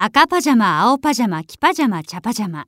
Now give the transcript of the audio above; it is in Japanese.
赤パジャマ、青パジャマ、黄パジャマ、茶パジャマ。